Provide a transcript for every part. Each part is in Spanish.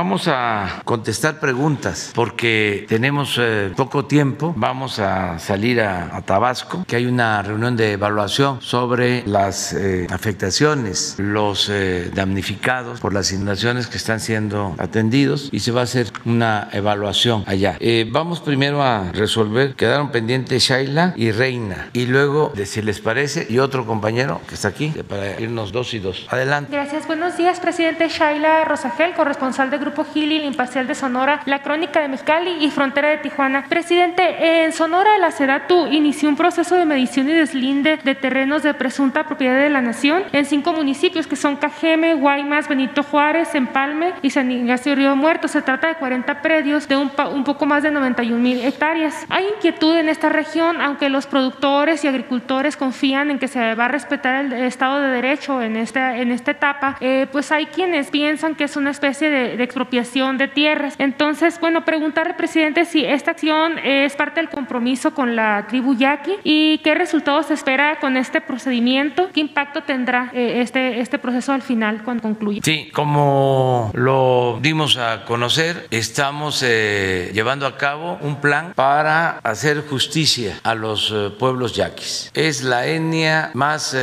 Vamos a contestar preguntas porque tenemos eh, poco tiempo. Vamos a salir a, Tabasco, que hay una reunión de evaluación sobre las eh, afectaciones, los eh, damnificados por las inundaciones que están siendo atendidos y se va a hacer una evaluación allá. vamos primero a resolver, quedaron pendientes Shaila y Reina y luego, si les parece, y otro compañero que está aquí para irnos dos y dos. Adelante. Gracias, buenos días, presidente Shaila Rosagel, corresponsal de Grupo Gili, el Imparcial de Sonora, La Crónica de Mexicali y Frontera de Tijuana. Presidente, en Sonora la SEDATU inició un proceso de medición y deslinde de terrenos de presunta propiedad de la nación en cinco municipios que son Cajeme, Guaymas, Benito Juárez, Empalme y San Ignacio Río Muerto. Se trata de 40 predios de un, un poco más de 91 mil hectáreas. Hay inquietud en esta región, aunque los productores y agricultores confían en que se va a respetar el Estado de Derecho en esta, en esta etapa, eh, pues hay quienes piensan que es una especie de, de expropiación de tierras. Entonces, bueno, preguntarle, presidente, si esta acción es parte del compromiso con la tribu yaqui y qué resultados se espera con este procedimiento, qué impacto tendrá eh, este, este proceso al final cuando concluya. Sí, como lo dimos a conocer, estamos eh, llevando a cabo un plan para hacer justicia a los eh, pueblos yaquis. Es la etnia más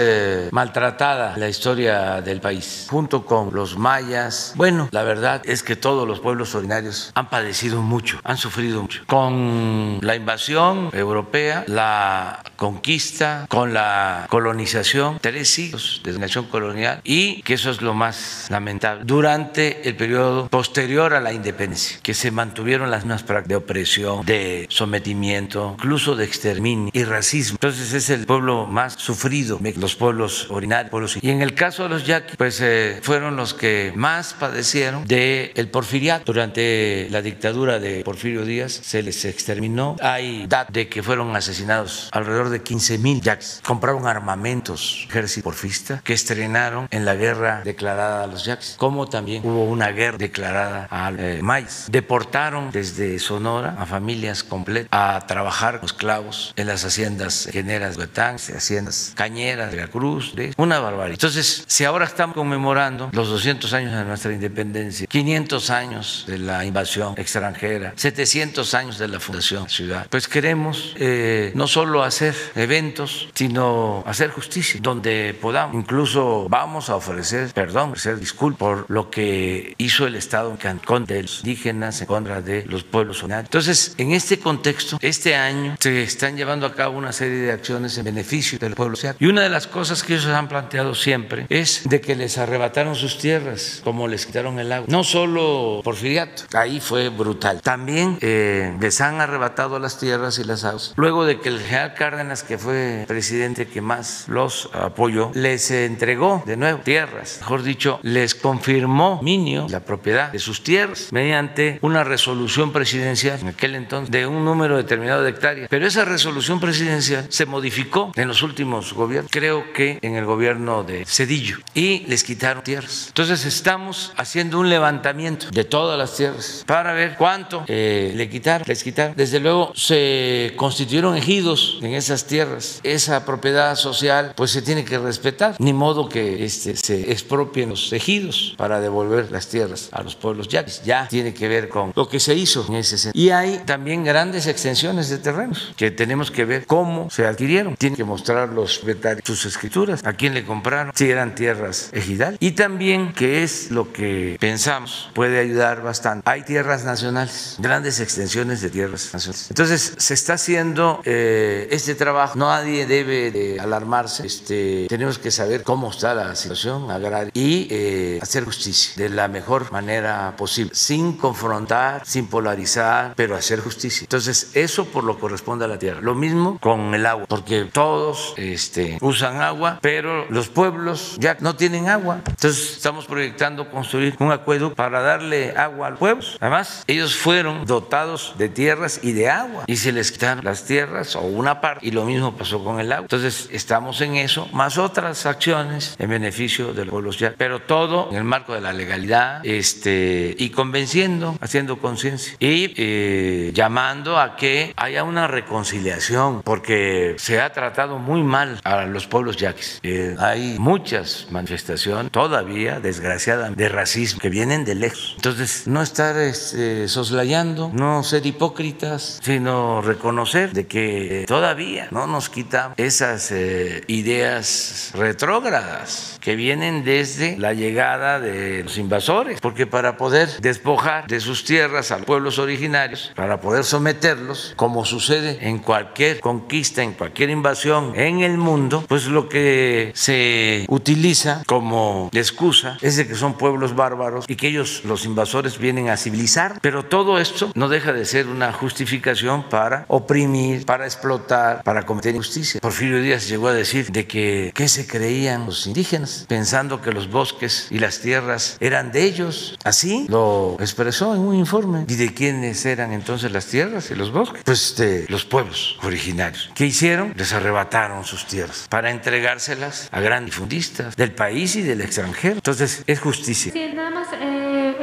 maltratada en la historia del país, junto con los mayas. Bueno, la verdad es que todos los pueblos originarios han padecido mucho, han sufrido mucho. Con la invasión europea, la conquista, con la colonización, tres siglos de nación colonial y que eso es lo más lamentable. Durante el periodo posterior a la independencia, que se mantuvieron las mismas prácticas de opresión, de sometimiento, incluso de exterminio y racismo. Entonces es el pueblo más sufrido, los pueblos originarios. Y en el caso de los yaquis, pues eh, fueron los que más padecieron de el porfiriato. Durante la dictadura de Porfirio Díaz se les exterminó. Hay datos de que fueron asesinados alrededor de 15 mil yaquis. Compraron armamentos, ejército porfista, que estrenaron en la guerra declarada a los yaquis, como también hubo una guerra declarada al eh, maíz. Deportaron desde Sonora a familias completas a trabajar los clavos en las haciendas generas de Huetán, haciendas cañeras de la Cruz, de una barbaridad. Entonces, si ahora estamos conmemorando los 200 años de nuestra independencia, 500 años de la invasión extranjera, 700 años de la fundación ciudad, pues queremos eh, no solo hacer eventos, sino hacer justicia donde podamos. Incluso vamos a ofrecer perdón, ofrecer disculpas por lo que hizo el Estado en contra de los indígenas, en contra de los pueblos originarios. Entonces, en este contexto, este año se están llevando a cabo una serie de acciones en beneficio del pueblo. Y una de las cosas que ellos han planteado siempre es de que les arrebataron sus tierras, como les quitaron el agua. No solo porfiriato. Ahí fue brutal. También eh, les han arrebatado las tierras y las aguas. Luego de que el general Cárdenas, que fue presidente que más los apoyó, les entregó de nuevo tierras. Mejor dicho, les confirmó Minio la propiedad de sus tierras mediante una resolución presidencial en aquel entonces de un número determinado de hectáreas. Pero esa resolución presidencial se modificó en los últimos gobiernos, creo que en el gobierno de Cedillo, y les quitaron tierras. Entonces estamos haciendo un levantamiento de todas las tierras para ver cuánto eh, le quitaron, les quitaron. Desde luego se constituyeron ejidos en esas tierras. Esa propiedad social pues se tiene que respetar. Ni modo que este, se expropien los ejidos para devolver las tierras a los pueblos ya Ya tiene que ver con lo que se hizo en ese sentido. Y hay también grandes extensiones de terrenos que tenemos que ver cómo se adquirieron. Tienen que mostrar los propietarios sus escrituras, a quién le compraron, si eran tierras ejidal. Y también que es lo que pensamos puede ayudar bastante. Hay tierras nacionales, grandes extensiones de tierras nacionales. Entonces, se está haciendo eh, este trabajo. Nadie debe de alarmarse. Este, tenemos que saber cómo está la situación agraria y eh, hacer justicia de la mejor manera posible, sin confrontar, sin polarizar, pero hacer justicia. Entonces, eso por lo corresponde a la tierra. Lo mismo con el agua, porque todos este, usan agua, pero los pueblos ya no tienen agua. Entonces, estamos proyectando construir un acueducto para darle agua al pueblo. Además, ellos fueron dotados de tierras y de agua y se les quitaron las tierras o una parte y lo mismo pasó con el agua. Entonces, estamos en eso, más otras acciones en beneficio de los pueblos ya, pero todo en el marco de la legalidad este, y convenciendo, haciendo conciencia y eh, llamando a que haya una reconciliación, porque se ha tratado muy mal a los pueblos yaquis. Eh, hay muchas manifestaciones todavía, desgraciadamente, de racismo que vienen de lejos. Entonces, no estar este, soslayando, no ser hipócritas, sino reconocer de que todavía no nos quitan esas eh, ideas retrógradas que vienen desde la llegada de los invasores, porque para poder despojar de sus tierras a los pueblos originarios, para poder someterlos, como sucede en cualquier conquista, en cualquier invasión en el mundo, pues lo que se utiliza como excusa es de que son pueblos bárbaros y que ellos, los invasores, vienen a civilizar, pero todo esto no deja de ser una justificación para oprimir, para explotar, para cometer injusticia. Porfirio Díaz llegó a decir de que qué se creían los indígenas pensando que los bosques y las tierras eran de ellos. Así lo expresó en un informe. ¿Y de quiénes eran entonces las tierras y los bosques? Pues de los pueblos originarios. ¿Qué hicieron? Les arrebataron sus tierras para entregárselas a grandes difundistas del país y del extranjero. Entonces, es justicia.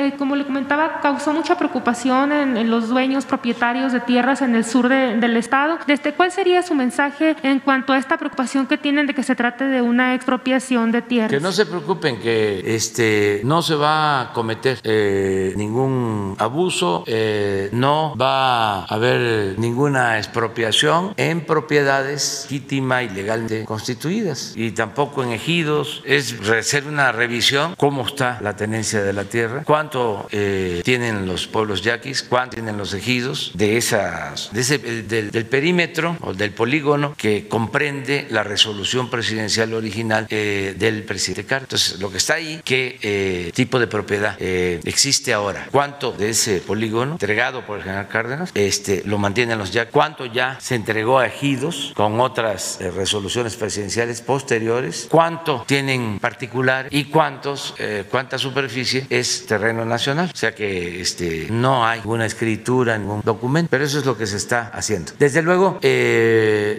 Eh, como le comentaba, causó mucha preocupación en, los dueños propietarios de tierras en el sur del estado. ¿Desde cuál sería su mensaje en cuanto a esta preocupación que tienen de que se trate de una expropiación de tierras? Que no se preocupen, que este, no se va a cometer eh, ningún abuso, eh, no va a haber ninguna expropiación en propiedades legítima y legalmente constituidas y tampoco en ejidos. Es hacer una revisión cómo está la tenencia de la tierra, cuánto eh, tienen los pueblos yaquis, cuánto tienen los ejidos de esas, de ese, del, del, perímetro o del polígono que comprende la resolución presidencial original del presidente Entonces, lo que está ahí, qué eh, tipo de propiedad eh, existe ahora, cuánto de ese polígono entregado por el general Cárdenas este, lo mantienen los ya, cuánto ya se entregó a ejidos con otras eh, resoluciones presidenciales posteriores, cuánto tienen particular y cuántos, cuánta superficie es terreno nacional. O sea que este, no hay ninguna escritura, ningún documento, pero eso es lo que se está haciendo. Desde luego,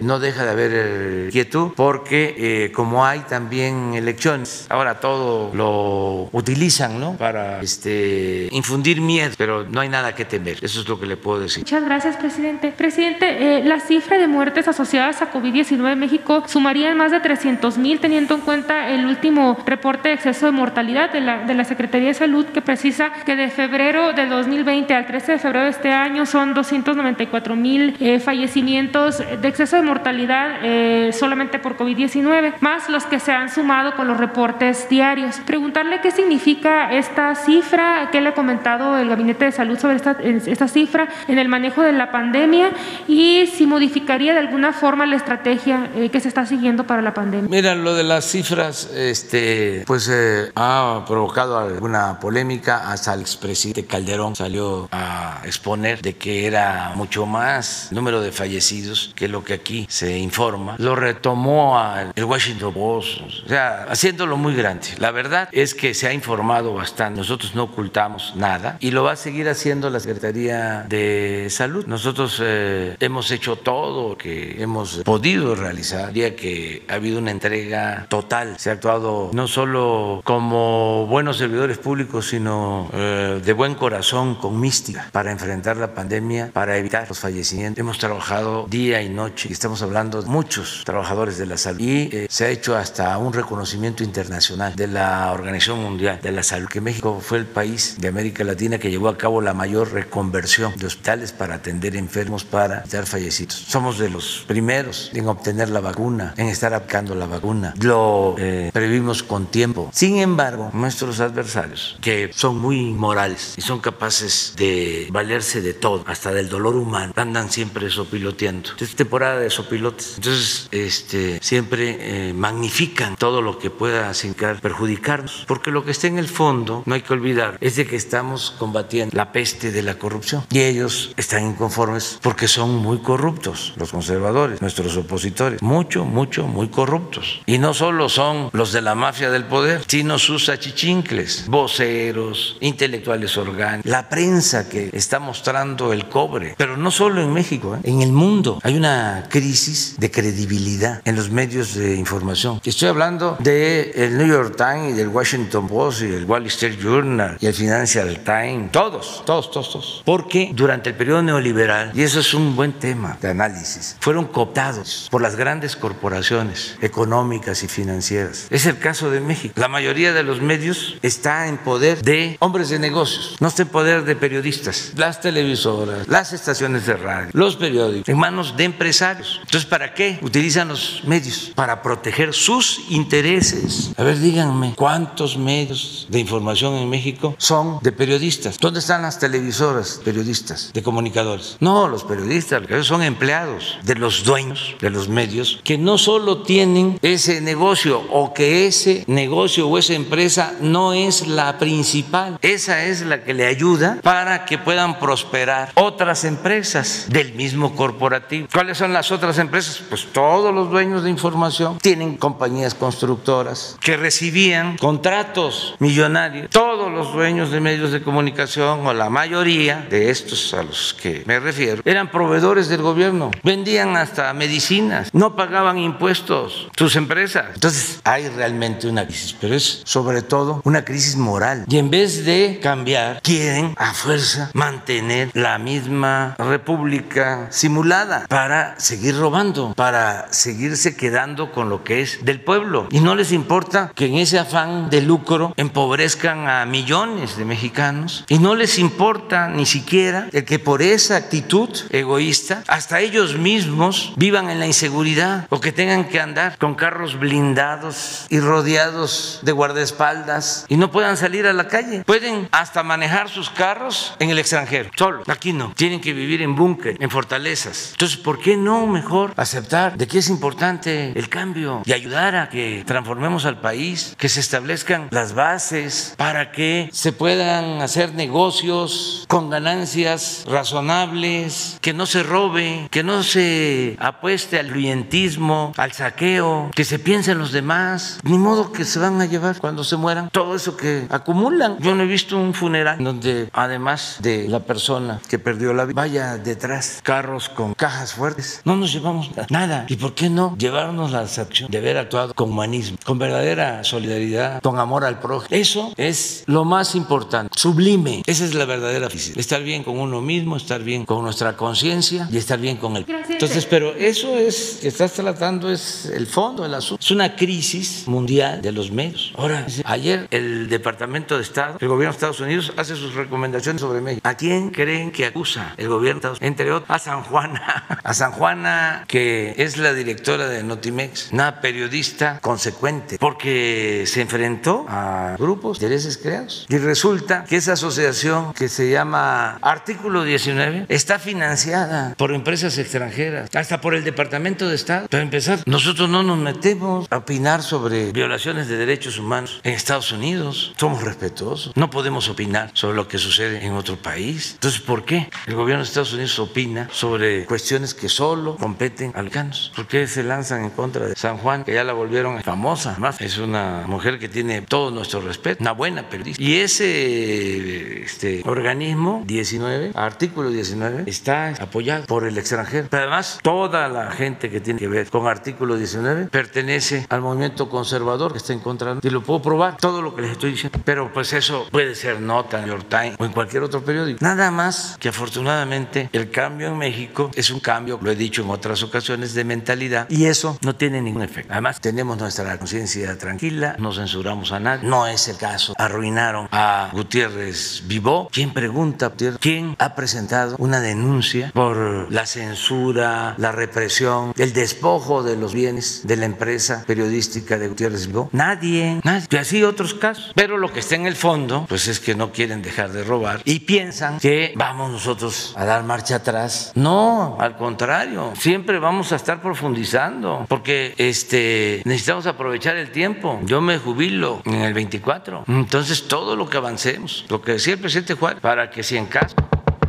no deja de haber quietud porque como hay también elecciones, Ahora todo lo utilizan, ¿no? Para este, infundir miedo, pero no hay nada que temer. Eso es lo que le puedo decir. Muchas gracias, presidente. Presidente, eh, la cifra de muertes asociadas a COVID-19 en México sumaría en más de 300 mil, teniendo en cuenta el último reporte de exceso de mortalidad de la, de la Secretaría de Salud, que precisa que de febrero de 2020 al 13 de febrero de este año son 294 mil eh, fallecimientos de exceso de mortalidad eh, solamente por COVID-19, más los que se han sumado con los reportes diarios. Preguntarle qué significa esta cifra, qué le ha comentado el Gabinete de Salud sobre esta, esta cifra en el manejo de la pandemia y si modificaría de alguna forma la estrategia eh, que se está siguiendo para la pandemia. Mira, lo de las cifras, este, pues eh, ha provocado alguna polémica. Hasta el expresidente Calderón salió a exponer de que era mucho más número de fallecidos que lo que aquí se informa. Lo retomó el Washington Post. O sea, haciéndolo muy grande. La verdad es que se ha informado bastante. Nosotros no ocultamos nada y lo va a seguir haciendo la Secretaría de Salud. Nosotros eh, hemos hecho todo lo que hemos podido realizar. Día que ha habido una entrega total. Se ha actuado no solo como buenos servidores públicos, sino eh, de buen corazón, con mística, para enfrentar la pandemia, para evitar los fallecimientos. Hemos trabajado día y noche y estamos hablando de muchos trabajadores de la salud y eh, se ha hecho hasta un reconocimiento internacional de la Organización Mundial de la Salud, que México fue el país de América Latina que llevó a cabo la mayor reconversión de hospitales para atender enfermos, para fallecidos. Somos de los primeros en obtener la vacuna, en estar aplicando la vacuna. Lo eh, previmos con tiempo. Sin embargo, nuestros adversarios, que son muy morales y son capaces de valerse de todo, hasta del dolor humano, andan siempre sopiloteando. Es temporada de sopilotes. Entonces, este, siempre eh, magnifican todo lo que pueda significar perjudicarnos, porque lo que está en el fondo, no hay que olvidar, es de que estamos combatiendo la peste de la corrupción y ellos están inconformes porque son muy corruptos, los conservadores, nuestros opositores, mucho, mucho, muy corruptos. Y no solo son los de la mafia del poder, sino sus achichincles, voceros, intelectuales orgánicos, la prensa que está mostrando el cobre, pero no solo en México, ¿eh? en el mundo hay una crisis de credibilidad en los medios de información. Estoy hablando del el New York Times y del Washington Post y del Wall Street Journal y el Financial Times, todos, todos, todos, todos, porque durante el periodo neoliberal, y eso es un buen tema de análisis, fueron cooptados por las grandes corporaciones económicas y financieras. Es el caso de México. La mayoría de los medios está en poder de hombres de negocios, no está en poder de periodistas. Las televisoras, las estaciones de radio, los periódicos, en manos de empresarios. Entonces, ¿para qué utilizan los medios? Para proteger sus intereses. A ver, díganme, ¿cuántos medios de información en México son de periodistas? ¿Dónde están las televisoras periodistas, de comunicadores? No, los periodistas son empleados de los dueños de los medios que no solo tienen ese negocio o que ese negocio o esa empresa no es la principal, esa es la que le ayuda para que puedan prosperar otras empresas del mismo corporativo. ¿Cuáles son las otras empresas? Pues todos los dueños de información tienen compañías constructoras que recibían contratos millonarios. Todos los dueños de medios de comunicación o la mayoría de estos a los que me refiero eran proveedores del gobierno, vendían hasta medicinas, no pagaban impuestos sus empresas. Entonces hay realmente una crisis, pero es sobre todo una crisis moral. Y en vez de cambiar, quieren a fuerza mantener la misma república simulada para seguir robando, para seguirse quedando con lo que es del pueblo. Y no les importa que en ese afán de lucro empobrezcan a millones de mexicanos y no les importa ni siquiera el que por esa actitud egoísta hasta ellos mismos vivan en la inseguridad o que tengan que andar con carros blindados y rodeados de guardaespaldas y no puedan salir a la calle. Pueden hasta manejar sus carros en el extranjero, solo. Aquí no. Tienen que vivir en búnker, en fortalezas. Entonces, ¿por qué no mejor aceptar de que es importante el cambio y ayudar a que transformemos al país, que se establezcan las bases para que se puedan hacer negocios con ganancias razonables, que no se robe, que no se apueste al clientismo, al saqueo, que se piense en los demás, ni modo que se van a llevar cuando se mueran todo eso que acumulan. Yo no he visto un funeral donde además de la persona que perdió la vida, vaya detrás carros con cajas fuertes. No nos llevamos nada. ¿Y por qué no llevarnos la acción de haber actuado con humanismo, con verdadera solidaridad, con amor al prójimo? Eso es lo más importante, sublime. Esa es la verdadera felicidad. Estar bien con uno mismo, estar bien con nuestra conciencia y estar bien con el. Entonces, pero eso es que estás tratando es el fondo del asunto. Es una crisis mundial de los medios. Ahora, ayer el Departamento de Estado, el gobierno de Estados Unidos hace sus recomendaciones sobre México. ¿A quién creen que acusa el gobierno de Estados Unidos? Entre otros, a San Juana. A San Juana, que es la directora de Notimex, una periodista consecuente, porque se enfrentó a grupos de intereses creados. Y resulta que esa asociación que se llama Artículo 19 está financiada por empresas extranjeras, hasta por el Departamento de Estado. Para empezar, nosotros no nos metemos a opinar sobre violaciones de derechos humanos en Estados Unidos. Somos respetuosos. No podemos opinar sobre lo que sucede en otro país. Entonces, ¿por qué el gobierno de Estados Unidos opina sobre cuestiones que solo competen a mexicanos? ¿Por qué se lanzan en contra de San Juan, que ya la volvieron famosa? Además, es una mujer que tiene todo nuestro respeto, una buena periodista. Y ese este, organismo 19, artículo 19, está apoyado por el extranjero. Pero además, toda la gente que tiene que ver con artículo 19 pertenece al movimiento conservador que está en contra. Y lo puedo probar, todo lo que les estoy diciendo. Pero pues eso puede ser nota en New York Times o en cualquier otro periódico. Nada más que afortunadamente el cambio en México es un cambio, lo he dicho en otras ocasiones, de mentalidad y eso no tiene ningún efecto. Además, tenemos nuestra conciencia tranquila, no censuramos a nadie. No es el caso. Arruinaron a Gutiérrez Vivó. ¿Quién pregunta? ¿Quién ha presentado una denuncia por la censura, la represión, el despojo de los bienes de la empresa periodística de Gutiérrez Vivó? Nadie, nadie. Y así otros casos. Pero lo que está en el fondo, pues es que no quieren dejar de robar y piensan que vamos nosotros a dar marcha atrás. No, al contrario, siempre vamos a estar profundizando porque este, necesitamos aprovechar el tiempo. Yo me jubilo en el 24. Entonces, todo lo que avancemos, lo que decía el presidente Juárez, para que si en caso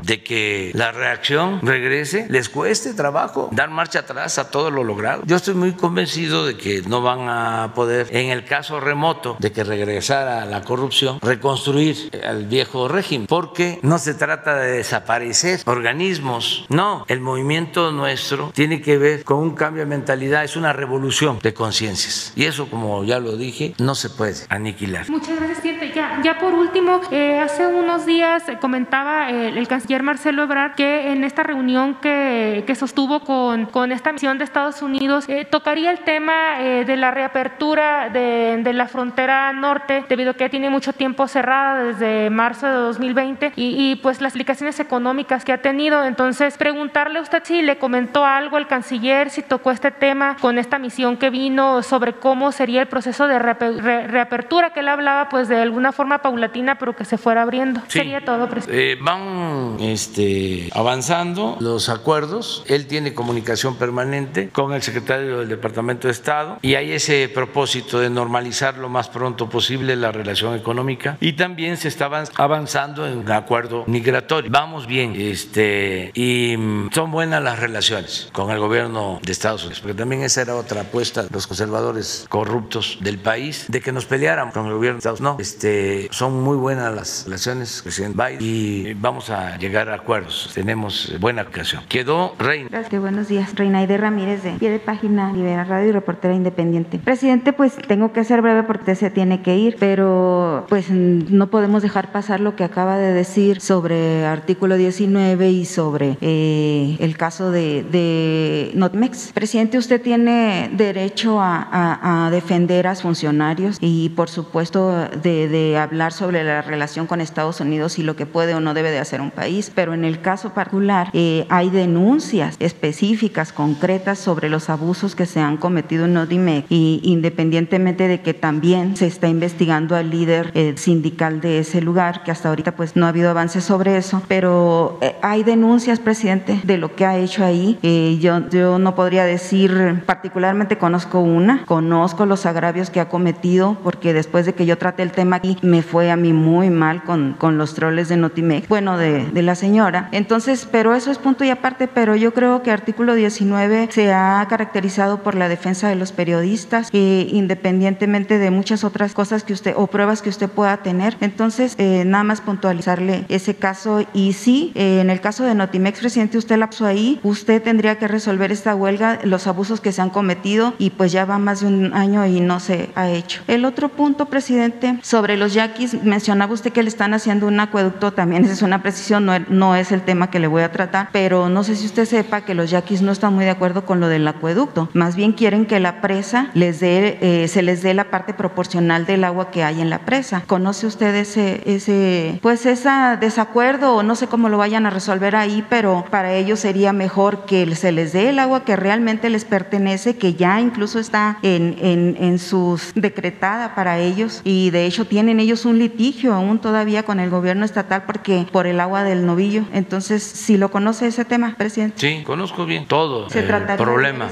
de que la reacción regrese, les cueste trabajo dar marcha atrás a todo lo logrado. Yo estoy muy convencido de que no van a poder, en el caso remoto de que regresara la corrupción, reconstruir al viejo régimen, porque no se trata de desaparecer organismos, no, el movimiento nuestro tiene que ver con un cambio de mentalidad, es una revolución de conciencias y eso, como ya lo dije, no se puede aniquilar. Muchas gracias, ya por último, eh, hace unos días comentaba el, el, canciller Marcelo Ebrard que en esta reunión que, que sostuvo con, con, esta misión de Estados Unidos eh, tocaría el tema eh, de la reapertura de, de, la frontera norte, debido a que tiene mucho tiempo cerrada desde marzo de 2020 y, y, pues las implicaciones económicas que ha tenido. Entonces, preguntarle a usted si le comentó algo al canciller, si tocó este tema con esta misión que vino sobre cómo sería el proceso de re, re, reapertura que él hablaba, pues de alguna forma paulatina, pero que se fuera abriendo. Sí. Sería todo, presidente. Eh, van este, avanzando los acuerdos. Él tiene comunicación permanente con el secretario del Departamento de Estado y hay ese propósito de normalizar lo más pronto posible la relación económica y también se está avanzando en un acuerdo migratorio. Vamos bien este, y son buenas las relaciones con el gobierno de Estados Unidos, porque también esa era otra apuesta de los conservadores corruptos del país, de que nos peleáramos con el gobierno de Estados Unidos. No, este, son muy buenas las relaciones, presidente Biden, y vamos a llegar a acuerdos. Tenemos buena ocasión. Quedó Reina. Gracias, buenos días. Reinaide Ramírez de pie de página Libera Radio y reportera independiente. Presidente, pues tengo que ser breve porque se tiene que ir, pero pues no podemos dejar pasar lo que acaba de decir sobre artículo 19 y sobre eh, el caso de, de Notmex. Presidente, usted tiene derecho a, a, a defender a funcionarios y por supuesto de, de, hablar sobre la relación con Estados Unidos y lo que puede o no debe de hacer un país, pero en el caso particular eh, hay denuncias específicas, concretas sobre los abusos que se han cometido en Nodimec y independientemente de que también se está investigando al líder eh, sindical de ese lugar, que hasta ahorita pues no ha habido avances sobre eso, pero eh, hay denuncias, presidente, de lo que ha hecho ahí. yo, yo no podría decir, particularmente conozco una, conozco los agravios que ha cometido, porque después de que yo traté el tema aquí, me fue a mí muy mal con, con los troles de Notimec, bueno, de, de, la señora. Entonces, pero eso es punto y aparte, pero yo creo que artículo 19 se ha caracterizado por la defensa de los periodistas, eh, independientemente de muchas otras cosas que usted, o pruebas que usted pueda tener. Entonces, eh, nada más puntualizarle ese caso. Y sí, eh, en el caso de Notimex, presidente, usted la puso ahí, usted tendría que resolver esta huelga, los abusos que se han cometido, y pues ya va más de un año y no se ha hecho. El otro punto, presidente, sobre los yaquis, mencionaba usted que le están haciendo un acueducto, también esa es una precisión, no, no, es el tema que le voy a tratar, pero no sé si usted sepa que los yaquis no están muy de acuerdo con lo del acueducto, más bien quieren que la presa les dé, eh, se les dé la parte proporcional del agua que hay en la presa. ¿Conoce usted ese, ese, pues ese desacuerdo o no sé cómo lo vayan a resolver ahí, pero para ellos sería mejor que se les dé el agua que realmente les pertenece, que ya incluso está en, en, en sus decretada para ellos y de hecho tienen ellos un litigio aún todavía con el gobierno estatal porque por el agua del novillo. Entonces, si lo conoce ese tema, presidente. Sí, conozco bien todo ¿Se el problema.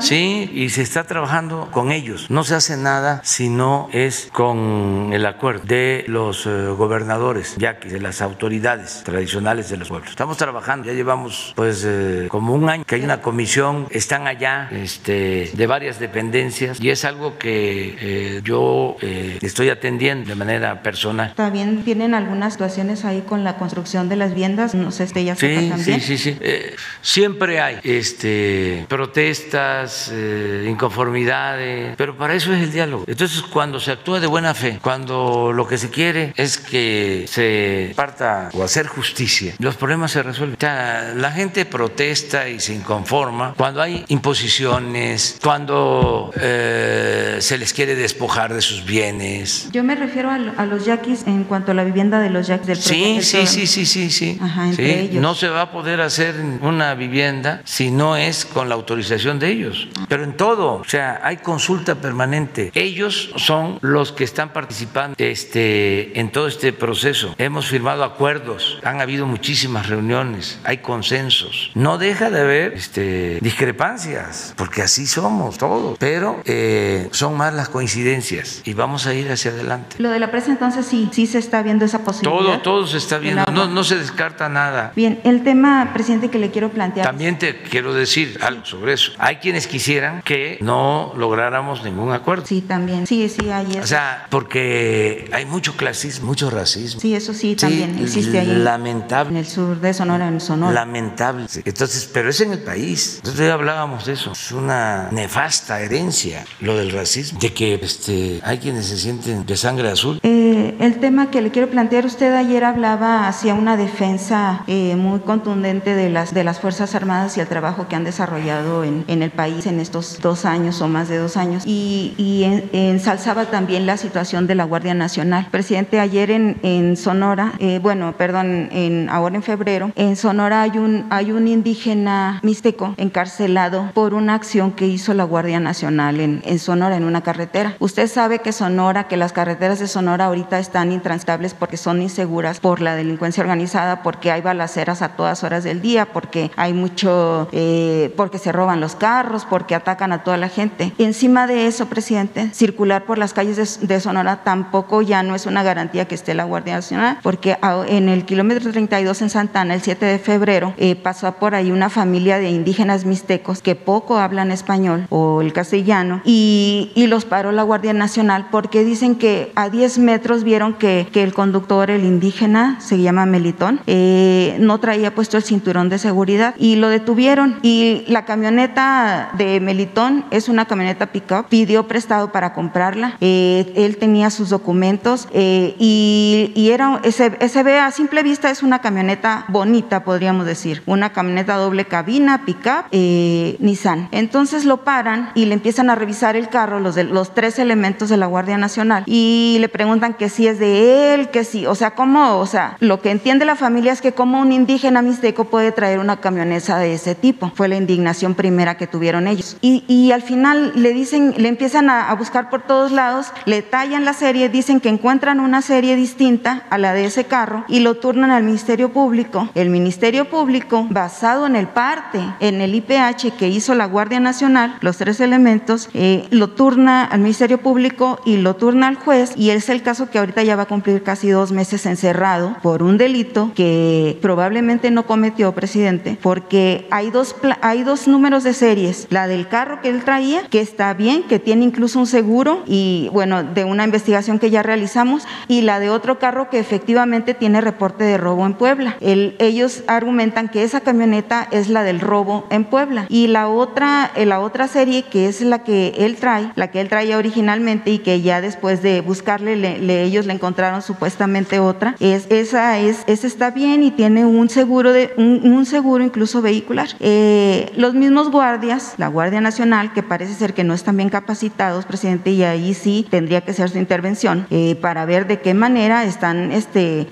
Sí, y se está trabajando con ellos. No se hace nada si no es con el acuerdo de los uh, gobernadores, ya que de las autoridades tradicionales de los pueblos. Estamos trabajando, ya llevamos pues eh, como un año que hay una comisión, están allá este, de varias dependencias y es algo que eh, yo eh, estoy atendiendo de manera personal. También tienen algunas situaciones ahí con la construcción de las viviendas, no sé, este ya sí, también. Sí, sí, sí. Eh, siempre hay este, protestas, eh, inconformidades, pero para eso es el diálogo. Entonces, cuando se actúa de buena fe, cuando lo que se quiere es que se parta o hacer justicia, los problemas se resuelven. O sea, la gente protesta y se inconforma cuando hay imposiciones, cuando eh, se les quiere despojar de sus bienes. Yo me refiero a, a, los yaquis en cuanto a la vivienda de los yaquis del Sí, sí, sí, sí, sí, sí. Ajá, entre sí. ellos. No se va a poder hacer una vivienda si no es con la autorización de ellos. Pero en todo, o sea, hay consulta permanente. Ellos son los que están participando este, en todo este proceso. Hemos firmado acuerdos, han habido muchísimas reuniones, hay consensos. No deja de haber este, discrepancias, porque así somos todos. Pero eh, son más las coincidencias y vamos a ir hacia adelante. Lo de la entonces sí, sí se está viendo esa posibilidad. Todo, todo se está viendo. No, no se descarta nada. Bien, el tema, presidente, que le quiero plantear. También te quiero decir algo sobre eso. Hay quienes quisieran que no lográramos ningún acuerdo. Sí, también. Sí, sí, hay eso. O sea, porque hay mucho clasismo, mucho racismo. Sí, eso sí, también existe ahí. Lamentable. En el sur de Sonora, en Sonora. Lamentable. Entonces, pero es en el país. Entonces hablábamos de eso. Es una nefasta herencia lo del racismo, de que este, hay quienes se sienten de sangre azul. Eh, el tema que le quiero plantear, usted ayer hablaba hacia una defensa eh, muy contundente de las, de las Fuerzas Armadas y el trabajo que han desarrollado en, en el país en estos dos años o más de dos años y, y en, ensalzaba también la situación de la Guardia Nacional. Presidente, ayer en, en Sonora, eh, bueno, perdón, en, ahora en febrero, en Sonora hay un, hay un indígena mixteco encarcelado por una acción que hizo la Guardia Nacional en, en Sonora, en una carretera. Usted sabe que Sonora, que las carreteras de Sonora ahorita están intransitables porque son inseguras por la delincuencia organizada, porque hay balaceras a todas horas del día, porque hay mucho, eh, porque se roban los carros, porque atacan a toda la gente. Encima de eso, presidente, circular por las calles de, de Sonora tampoco ya no es una garantía que esté la Guardia Nacional, porque en el kilómetro 32 en Santana, el 7 de febrero, eh, pasó por ahí una familia de indígenas mixtecos que poco hablan español o el castellano y, y los paró la Guardia Nacional porque dicen que a 10 metros vieron que, que el conductor, el indígena, se llama Melitón, eh, no traía puesto el cinturón de seguridad y lo detuvieron. Y la camioneta de Melitón es una camioneta pick-up, pidió prestado para comprarla, eh, él tenía sus documentos eh, y, y, era, se, se ve a simple vista es una camioneta bonita, podríamos decir, una camioneta doble cabina, pick-up, eh, Nissan. Entonces lo paran y le empiezan a revisar el carro, los, de, los tres elementos de la Guardia Nacional, y le que si es de él, que si, o sea, cómo, o sea, lo que entiende la familia es que como un indígena mixteco puede traer una camioneta de ese tipo. Fue la indignación primera que tuvieron ellos. Y, y al final le dicen, le empiezan a, buscar por todos lados, le tallan la serie, dicen que encuentran una serie distinta a la de ese carro y lo turnan al Ministerio Público. El Ministerio Público, basado en el parte, en el IPH que hizo la Guardia Nacional, los tres elementos, eh, lo turna al Ministerio Público y lo turna al juez y es el caso que ahorita ya va a cumplir casi dos meses encerrado por un delito que probablemente no cometió, presidente, porque hay dos, hay dos números de series, la del carro que él traía, que está bien, que tiene incluso un seguro y bueno, de una investigación que ya realizamos, y la de otro carro que efectivamente tiene reporte de robo en Puebla. El, ellos argumentan que esa camioneta es la del robo en Puebla y la otra, eh, la otra serie que es la que él trae, la que él traía originalmente y que ya después de buscarle le, le, ellos le encontraron supuestamente otra, es esa es esa está bien y tiene un seguro de un, un seguro incluso vehicular. Eh, los mismos guardias, la Guardia Nacional, que parece ser que no están bien capacitados, presidente, y ahí sí tendría que ser su intervención eh, para ver de qué manera están este,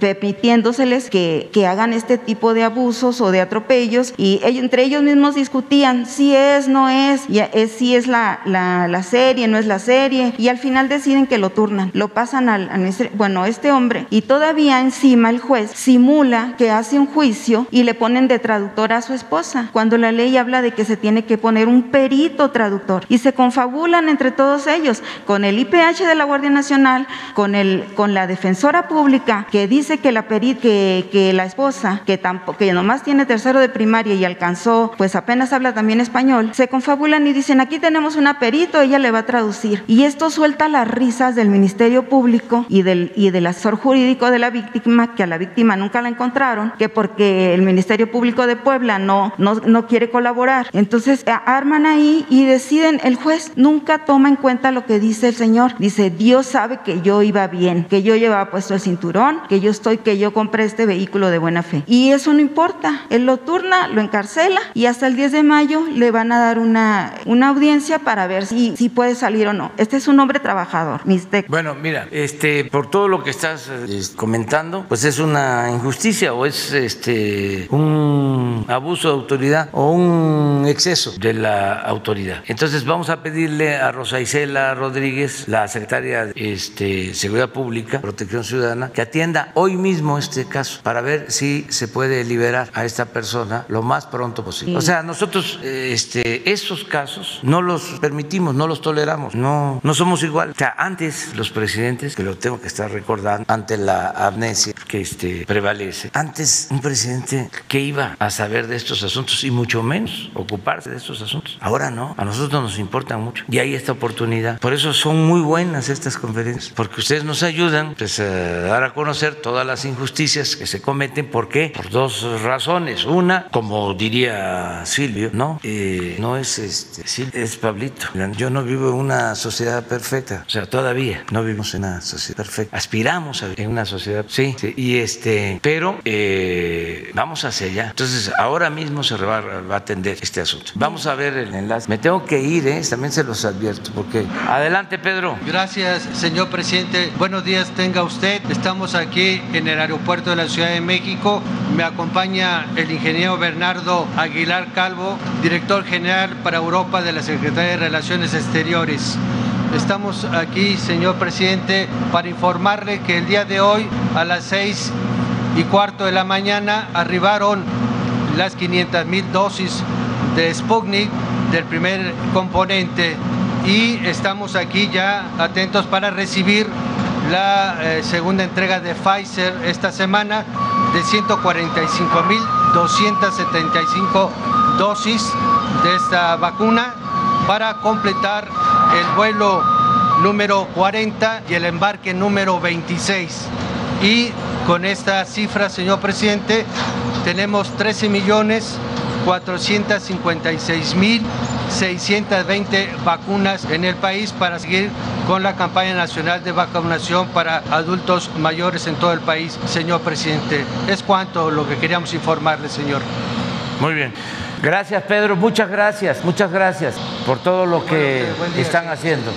que, que, hagan este tipo de abusos o de atropellos. Y ellos, entre ellos mismos discutían si es, no es, es si es la, la, la, serie, no es la serie. Y al final deciden que lo turnan, lo pasan al, al bueno, este hombre y todavía encima el juez simula que hace un juicio y le ponen de traductor a su esposa, cuando la ley habla de que se tiene que poner un perito traductor y se confabulan entre todos ellos, con el IPH de la Guardia Nacional, con, el, con la defensora pública que dice que la, peri, que, que la esposa, que, tampoco, que nomás tiene tercero de primaria y alcanzó, pues apenas habla también español, se confabulan y dicen, aquí tenemos una perito, ella le va a traducir. Y esto suelta las risas del Ministerio Público y del, y del asesor jurídico de la víctima, que a la víctima nunca la encontraron, que porque el Ministerio Público de Puebla no, no, no quiere colaborar. Entonces arman ahí y deciden, el juez nunca toma en cuenta lo que dice el Señor. Dice, Dios sabe que yo iba bien, que yo llevaba puesto el cinturón, que yo estoy, que yo compré este vehículo de buena fe. Y eso no importa. Él lo turna, lo encarcela y hasta el 10 de mayo le van a dar una, una audiencia para ver si, si puede salir o no. Este es un hombre trabajador, Mistec. Bueno, mira, este, por todo lo que estás eh, comentando, pues es una injusticia o es este, un abuso de autoridad o un exceso de la autoridad. Entonces vamos a pedirle a Rosa Isela Rodríguez, la secretaria de este, Seguridad Pública, Protección Ciudadana, que atienda hoy mismo este caso para ver si se puede liberar a esta persona lo más pronto posible. O sea, nosotros este, estos casos no los permitimos, no los toleramos, no, no somos igual. O sea, antes los presidentes, que lo tengo que estar recordando, ante la amnesia que este, prevalece. Antes un presidente que iba a saber de estos asuntos y mucho menos ocuparse de estos asuntos. Ahora no, a nosotros nos importan mucho y hay esta oportunidad. Por eso son muy buenas estas conferencias, porque ustedes nos ayudan pues, a dar a conocer todas las injusticias que se cometen. ¿Por qué? Por dos razones. Una, como diría Silvio, no, eh, no es este, es Pablito. Yo no vivo en una sociedad perfecta, o sea, todavía no vivimos en una sociedad perfecta. Aspiramos a vivir en una sociedad, sí, y este, pero eh, vamos hacia allá. Entonces, ahora mismo se va, va, a atender este asunto. Vamos a ver el enlace. Me tengo que ir, ¿eh? también se los advierto, porque adelante, Pedro. Gracias, señor presidente. Buenos días, tenga usted. Estamos aquí en el aeropuerto de la Ciudad de México. Me acompaña el ingeniero Bernardo Aguilar Calvo, director general para Europa de la Secretaría de Relaciones Exteriores. Estamos aquí, señor presidente, para informarle que el día de hoy a las seis y cuarto de la mañana arribaron las 500 mil dosis de Sputnik del primer componente. Y estamos aquí ya atentos para recibir la eh, segunda entrega de Pfizer esta semana de 145.275 dosis de esta vacuna para completar el vuelo número 40 y el embarque número 26. Y con esta cifra, señor presidente, tenemos 13 millones 456 mil 620 vacunas en el país para seguir con la campaña nacional de vacunación para adultos mayores en todo el país, señor presidente. Es cuanto lo que queríamos informarle, señor. Muy bien. Gracias, Pedro. Muchas gracias, muchas gracias por todo lo que están haciendo.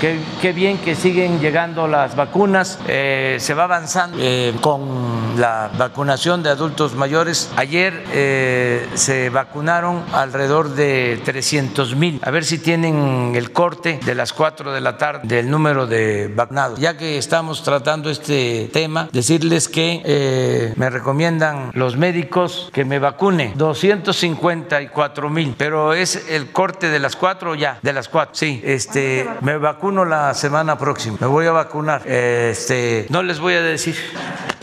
Qué, bien que siguen llegando las vacunas. Eh, se va avanzando eh, con la vacunación de adultos mayores. Ayer eh, se vacunaron alrededor de 300 mil. A ver si tienen el corte de las 4 de la tarde del número de vacunados. Ya que estamos tratando este tema, decirles que me recomiendan los médicos que me vacune 254 mil, pero es el corte de las 4 ya, de las 4. Sí, este, me la semana próxima. Me voy a vacunar. Este, no les voy a decir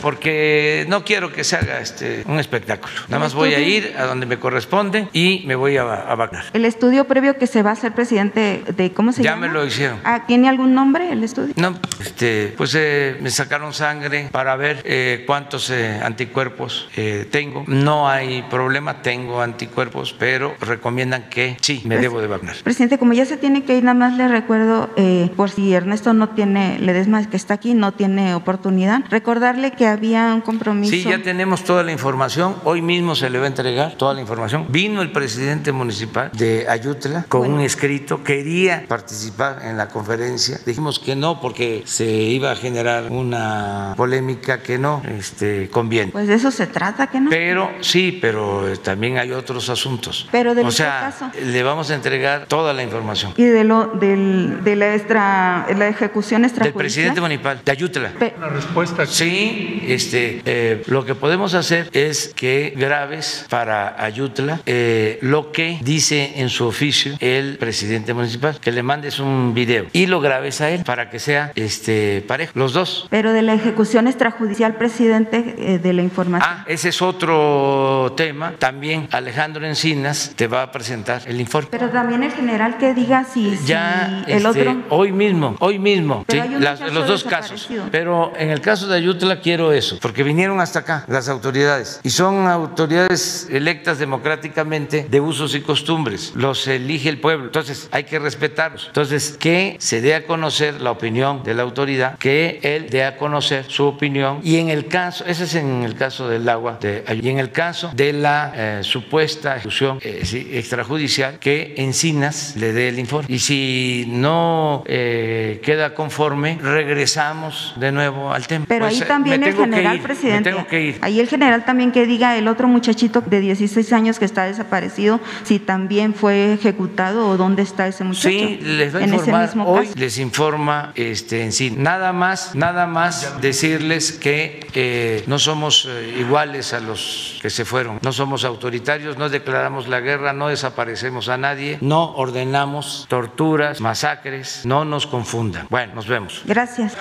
porque no quiero que se haga este un espectáculo. Nada más voy a ir a donde me corresponde y me voy a, vacunar. El estudio previo que se va a hacer presidente de cómo se llama? Ya me lo hicieron. Ah, ¿Tiene algún nombre el estudio? No, este, pues eh, me sacaron sangre para ver eh, cuántos eh, anticuerpos tengo. No hay problema, tengo anticuerpos, pero recomiendan que sí, me pues, debo de vacunar. Presidente, como ya se tiene que ir, nada más le recuerdo por si Ernesto no tiene, le des más que está aquí, no tiene oportunidad, recordarle que había un compromiso. Sí, ya tenemos toda la información. Hoy mismo se le va a entregar toda la información. Vino el presidente municipal de Ayutla con un escrito, quería participar en la conferencia. Dijimos que no porque se iba a generar una polémica que no este, conviene. Pues de eso se trata, que no. Pero sí, pero también hay otros asuntos. Pero o sea, le vamos a entregar toda la información. Y de lo del, de la extra, la ejecución extrajudicial. Del presidente municipal de Ayutla. Una respuesta. Sí, este, eh, lo que podemos hacer es que grabes para Ayutla eh, lo que dice en su oficio el presidente municipal, que le mandes un video y lo grabes a él para que sea este parejo, los dos. Pero de la ejecución extrajudicial, presidente, eh, de la información. Ah, ese es otro tema. También Alejandro Encinas te va a presentar el informe. Pero también el general que diga si, ya el este, otro. Hoy mismo, hoy mismo, ¿sí? los dos casos. Pero en el caso de Ayutla quiero eso, porque vinieron hasta acá las autoridades y son autoridades electas democráticamente de usos y costumbres, los elige el pueblo, entonces hay que respetarlos. Entonces, que se dé a conocer la opinión de la autoridad, que él dé a conocer su opinión y en el caso, ese es en el caso del agua, de, y en el caso de la eh, supuesta ejecución eh, extrajudicial, que Encinas le dé el informe. Y si no eh, queda conforme, regresamos de nuevo al tema. Pero ahí pues, también el general presidente. Ahí el general también que diga el otro muchachito de 16 años que está desaparecido, si también fue ejecutado o dónde está ese muchacho. Sí, les voy a informar. Hoy les informa este, en sí. Nada más, nada más decirles que eh, no somos eh, iguales a los que se fueron. No somos autoritarios, no declaramos la guerra, no desaparecemos a nadie, no ordenamos torturas, masacres, no nos confundan. Bueno, nos vemos. Gracias.